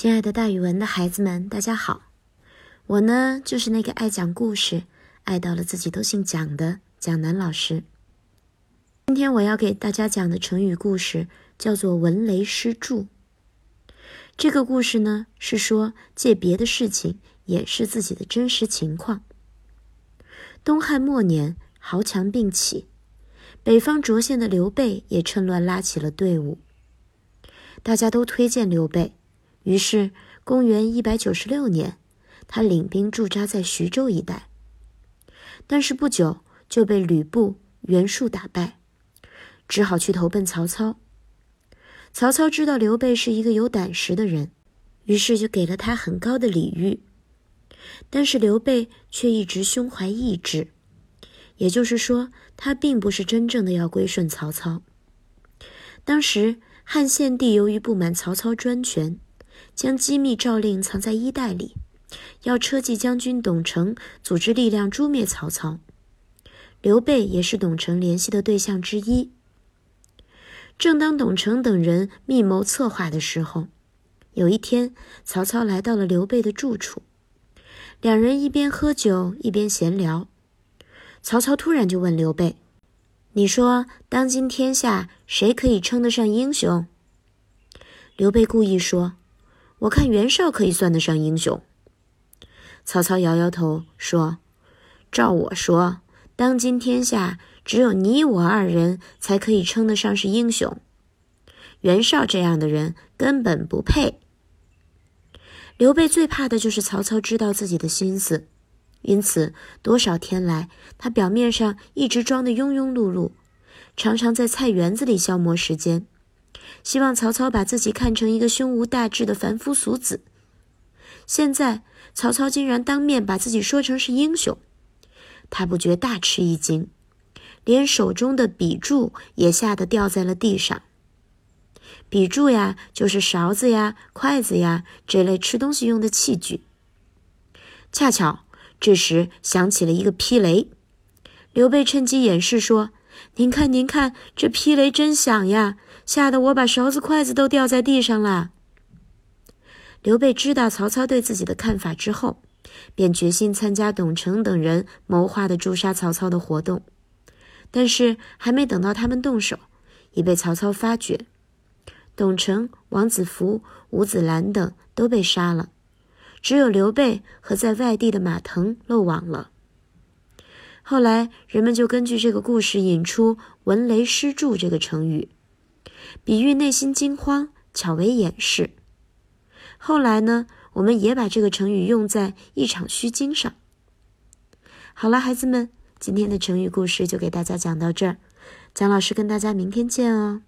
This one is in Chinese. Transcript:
亲爱的，大语文的孩子们，大家好！我呢，就是那个爱讲故事、爱到了自己都姓蒋的蒋楠老师。今天我要给大家讲的成语故事叫做“闻雷失著”。这个故事呢，是说借别的事情掩饰自己的真实情况。东汉末年，豪强并起，北方涿县的刘备也趁乱拉起了队伍。大家都推荐刘备。于是，公元一百九十六年，他领兵驻扎在徐州一带。但是不久就被吕布、袁术打败，只好去投奔曹操。曹操知道刘备是一个有胆识的人，于是就给了他很高的礼遇。但是刘备却一直胸怀异志，也就是说，他并不是真正的要归顺曹操。当时汉献帝由于不满曹操专权。将机密诏令藏在衣袋里，要车骑将军董承组织力量诛灭曹操。刘备也是董承联系的对象之一。正当董承等人密谋策划的时候，有一天，曹操来到了刘备的住处，两人一边喝酒一边闲聊。曹操突然就问刘备：“你说，当今天下谁可以称得上英雄？”刘备故意说。我看袁绍可以算得上英雄。曹操摇摇头说：“照我说，当今天下只有你我二人才可以称得上是英雄。袁绍这样的人根本不配。”刘备最怕的就是曹操知道自己的心思，因此多少天来，他表面上一直装得庸庸碌碌，常常在菜园子里消磨时间。希望曹操把自己看成一个胸无大志的凡夫俗子。现在曹操竟然当面把自己说成是英雄，他不觉大吃一惊，连手中的笔柱也吓得掉在了地上。笔柱呀，就是勺子呀、筷子呀这类吃东西用的器具。恰巧这时响起了一个霹雷，刘备趁机掩饰说：“您看，您看，这霹雷真响呀！”吓得我把勺子、筷子都掉在地上了。刘备知道曹操对自己的看法之后，便决心参加董承等人谋划的诛杀曹操的活动。但是还没等到他们动手，已被曹操发觉。董承、王子服、吴子兰等都被杀了，只有刘备和在外地的马腾漏网了。后来人们就根据这个故事引出“闻雷失柱”这个成语。比喻内心惊慌，巧为掩饰。后来呢，我们也把这个成语用在一场虚惊上。好了，孩子们，今天的成语故事就给大家讲到这儿。蒋老师跟大家明天见哦。